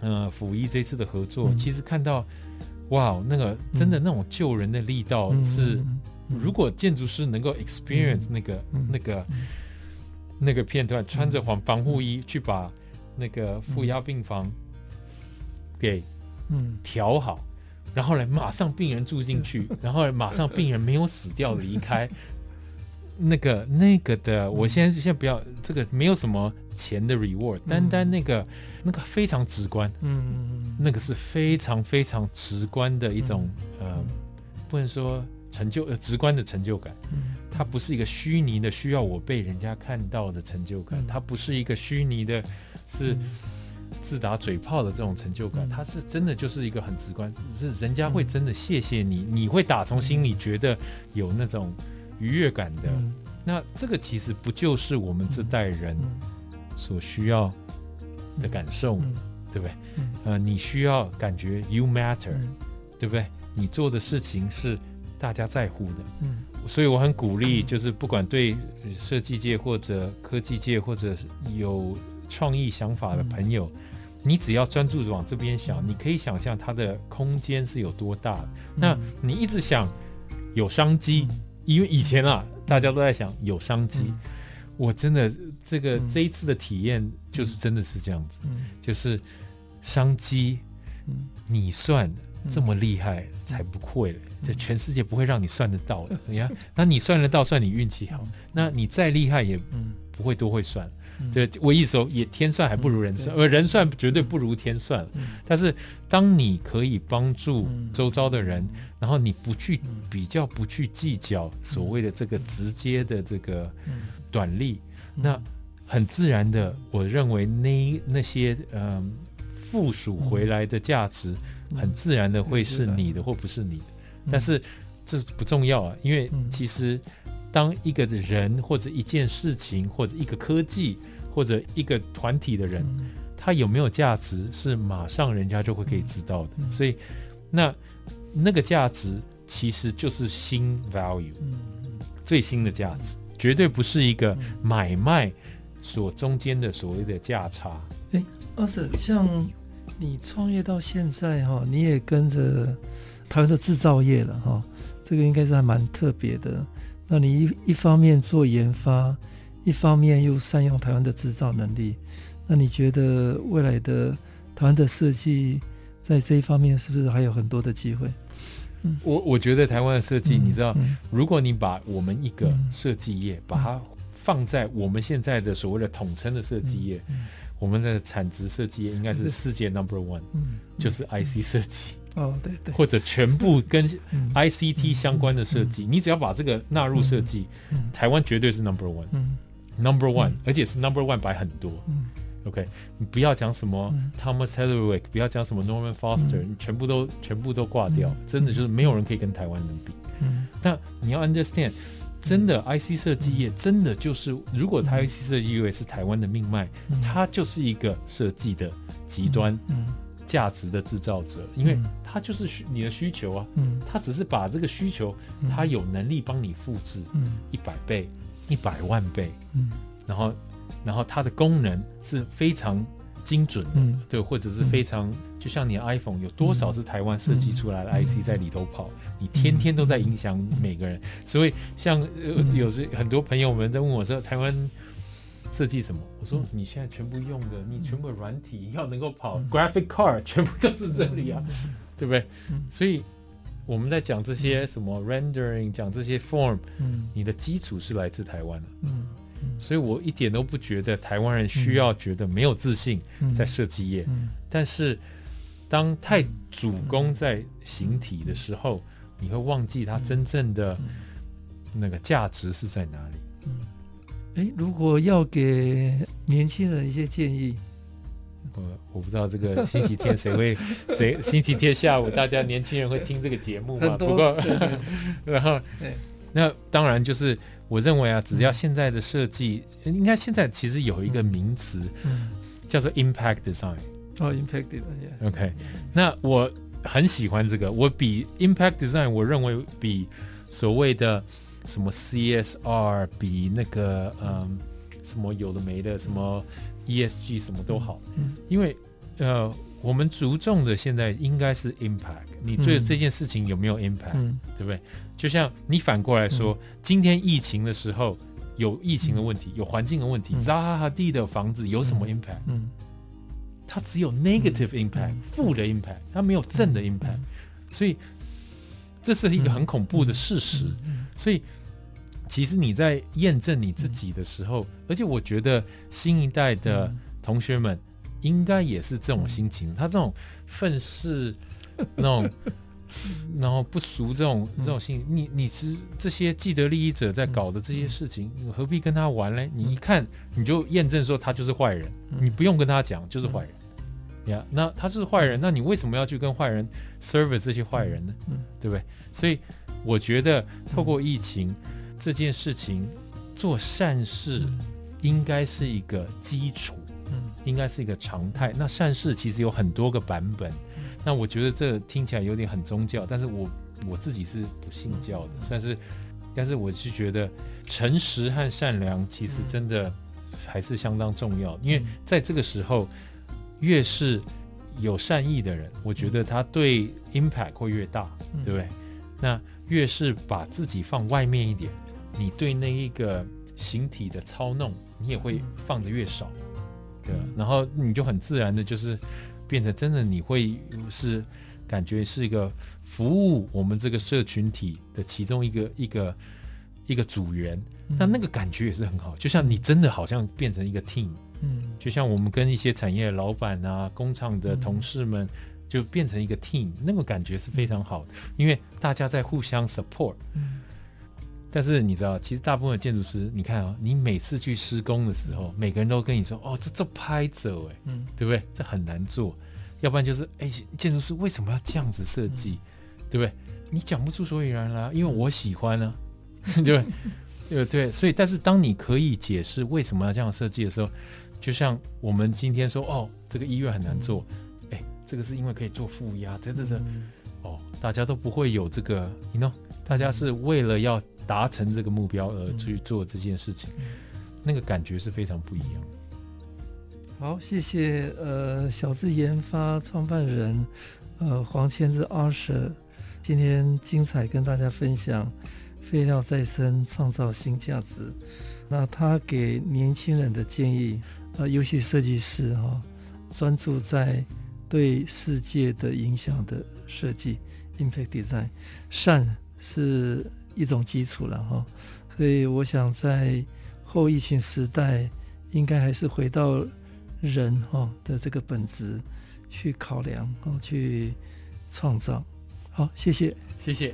呃，辅医这次的合作，嗯、其实看到，哇，那个真的那种救人的力道是，嗯嗯、如果建筑师能够 experience 那个、嗯、那个、嗯、那个片段，穿着防防护衣去把那个负压病房给嗯调好，然后来马上病人住进去，然后马上病人没有死掉离开。那个那个的，我现在先不要这个，没有什么钱的 reward，单单那个那个非常直观，嗯，那个是非常非常直观的一种呃，不能说成就呃直观的成就感，嗯。它不是一个虚拟的需要我被人家看到的成就感，它不是一个虚拟的，是自打嘴炮的这种成就感，它是真的就是一个很直观，是人家会真的谢谢你，你会打从心里觉得有那种。愉悦感的，嗯、那这个其实不就是我们这代人所需要的感受对不对？嗯、呃，你需要感觉 you matter，、嗯、对不对？你做的事情是大家在乎的。嗯，所以我很鼓励，就是不管对设计界或者科技界或者有创意想法的朋友，嗯、你只要专注往这边想，你可以想象它的空间是有多大。嗯、那你一直想有商机。嗯因为以前啊，大家都在想有商机，嗯、我真的这个、嗯、这一次的体验就是真的是这样子，嗯、就是商机，嗯、你算这么厉害才不会了，就、嗯、全世界不会让你算得到的。嗯、你看，那你算得到，算你运气好；那你再厉害也不会都会算。这我意思说，也天算还不如人算，而人算绝对不如天算。但是，当你可以帮助周遭的人，然后你不去比较，不去计较所谓的这个直接的这个短利，那很自然的，我认为那那些嗯附属回来的价值，很自然的会是你的或不是你的。但是这不重要啊，因为其实。当一个人或者一件事情或者一个科技或者一个团体的人，他有没有价值，是马上人家就会可以知道的。所以，那那个价值其实就是新 value，最新的价值，绝对不是一个买卖所中间的所谓的价差。哎，阿 Sir，像你创业到现在哈，你也跟着台湾的制造业了哈，这个应该是还蛮特别的。那你一一方面做研发，一方面又善用台湾的制造能力，那你觉得未来的台湾的设计在这一方面是不是还有很多的机会？嗯，我我觉得台湾的设计，你知道，如果你把我们一个设计业把它放在我们现在的所谓的统称的设计业，我们的产值设计业应该是世界 number one，就是 IC 设计。哦，对对，或者全部跟 ICT 相关的设计，你只要把这个纳入设计，台湾绝对是 number one，number one，而且是 number one 摆很多。OK，你不要讲什么 Thomas Heatherwick，不要讲什么 Norman Foster，你全部都全部都挂掉，真的就是没有人可以跟台湾人比。但你要 understand，真的 IC 设计业真的就是，如果它 IC 设计业是台湾的命脉，它就是一个设计的极端。价值的制造者，因为它就是需你的需求啊，嗯，他只是把这个需求，它有能力帮你复制，嗯，一百倍、一百万倍，嗯，然后，然后它的功能是非常精准的，嗯，对，或者是非常，就像你 iPhone 有多少是台湾设计出来的 IC 在里头跑，你天天都在影响每个人，所以像呃，有时很多朋友们在问我说，台湾。设计什么？我说你现在全部用的，你全部软体要能够跑 graphic card，全部都是这里啊，对不对？所以我们在讲这些什么 rendering，讲这些 form，你的基础是来自台湾的。所以我一点都不觉得台湾人需要觉得没有自信在设计业。但是当太主攻在形体的时候，你会忘记它真正的那个价值是在哪里。哎，如果要给年轻人一些建议，我我不知道这个星期天谁会 谁星期天下午大家年轻人会听这个节目吗？不过，然后那当然就是我认为啊，只要现在的设计，应该现在其实有一个名词，叫做 impact design。哦，impact design。OK，那我很喜欢这个，我比 impact design，我认为比所谓的。什么 CSR 比那个嗯什么有的没的什么 ESG 什么都好，嗯，因为呃我们着重的现在应该是 impact，你对这件事情有没有 impact，嗯，对不对？就像你反过来说，嗯，今天疫情的时候有疫情的问题，嗯，有环境的问题，扎哈哈地的房子有什么 impact？嗯，它只有 negative impact，负的 impact，它没有正的 impact，所以这是一个很恐怖的事实，所以。其实你在验证你自己的时候，而且我觉得新一代的同学们应该也是这种心情。他这种愤世，那种，然后不熟这种这种心，你你是这些既得利益者在搞的这些事情，你何必跟他玩嘞？你一看你就验证说他就是坏人，你不用跟他讲就是坏人呀。那他是坏人，那你为什么要去跟坏人 service 这些坏人呢？嗯对不对？所以我觉得透过疫情。这件事情做善事应该是一个基础，嗯，应该是一个常态。那善事其实有很多个版本，那我觉得这听起来有点很宗教，但是我我自己是不信教的，但是但是我是觉得诚实和善良其实真的还是相当重要，因为在这个时候越是有善意的人，我觉得他对 impact 会越大，对不对？那越是把自己放外面一点。你对那一个形体的操弄，你也会放的越少，对，然后你就很自然的，就是变成真的，你会是感觉是一个服务我们这个社群体的其中一个一个一个组员，那那个感觉也是很好，就像你真的好像变成一个 team，嗯，就像我们跟一些产业老板啊、工厂的同事们，就变成一个 team，那个感觉是非常好的，因为大家在互相 support。嗯，但是你知道，其实大部分的建筑师，你看啊，你每次去施工的时候，每个人都跟你说：“哦，这这拍走，哎，嗯，对不对？这很难做。”要不然就是，哎，建筑师为什么要这样子设计？对不对？你讲不出所以然来，因为我喜欢呢、啊，对不对？对对，所以，但是当你可以解释为什么要这样设计的时候，就像我们今天说，哦，这个医院很难做，哎，这个是因为可以做负压，等等等，哦，大家都不会有这个，你 know，大家是为了要达成这个目标而去做这件事情，那个感觉是非常不一样。好，谢谢。呃，小智研发创办人，呃，黄千之 Arthur，今天精彩跟大家分享废料再生创造新价值。那他给年轻人的建议，呃，尤其设计师哈、哦，专注在对世界的影响的设计，Impact Design，善是一种基础了哈、哦。所以我想在后疫情时代，应该还是回到。人哈的这个本质去考量，哦，去创造。好，谢谢，谢谢。